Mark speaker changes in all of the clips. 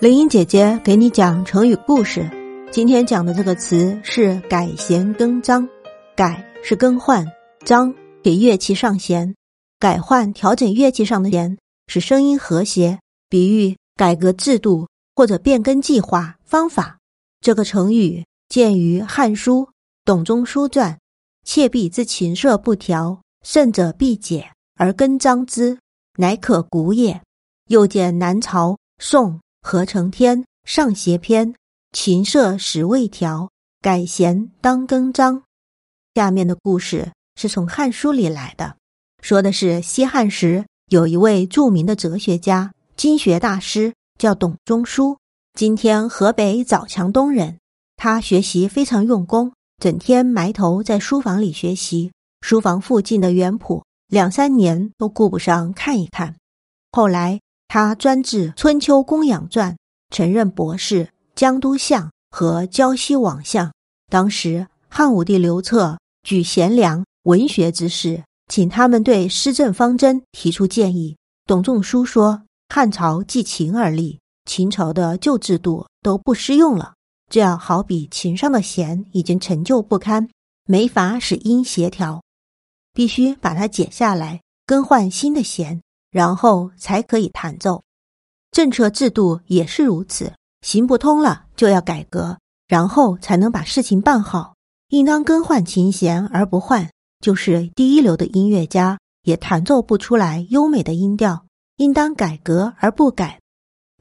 Speaker 1: 林英姐姐给你讲成语故事。今天讲的这个词是“改弦更张”。改是更换，张给乐器上弦，改换调整乐器上的弦，使声音和谐，比喻改革制度或者变更计划方法。这个成语见于《汉书·董仲舒传》：“窃壁之琴瑟不调，胜者必解而更张之，乃可鼓也。”又见南朝宋。合成天上斜篇，琴瑟始未调，改弦当更张。下面的故事是从《汉书》里来的，说的是西汉时有一位著名的哲学家、经学大师，叫董仲舒，今天河北枣强东人。他学习非常用功，整天埋头在书房里学习，书房附近的园圃两三年都顾不上看一看。后来。他专治《春秋公羊传》，曾任博士、江都相和胶西王相。当时汉武帝刘彻举贤良文学之士，请他们对施政方针提出建议。董仲舒说：“汉朝继秦而立，秦朝的旧制度都不适用了，这样好比琴上的弦已经陈旧不堪，没法使音协调，必须把它解下来，更换新的弦。”然后才可以弹奏，政策制度也是如此，行不通了就要改革，然后才能把事情办好。应当更换琴弦而不换，就是第一流的音乐家也弹奏不出来优美的音调；应当改革而不改，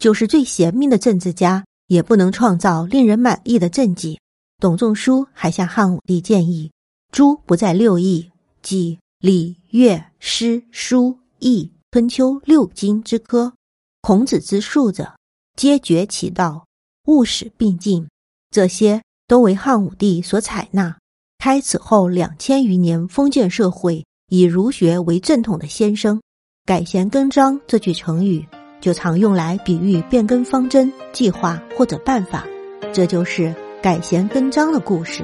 Speaker 1: 就是最贤明的政治家也不能创造令人满意的政绩。董仲舒还向汉武帝建议：诸不在六艺，即礼、乐、诗、书、易。春秋六经之科，孔子之术者，皆绝其道，务使并进。这些都为汉武帝所采纳。开此后两千余年封建社会以儒学为正统的先声，改弦更张这句成语就常用来比喻变更方针、计划或者办法。这就是改弦更张的故事。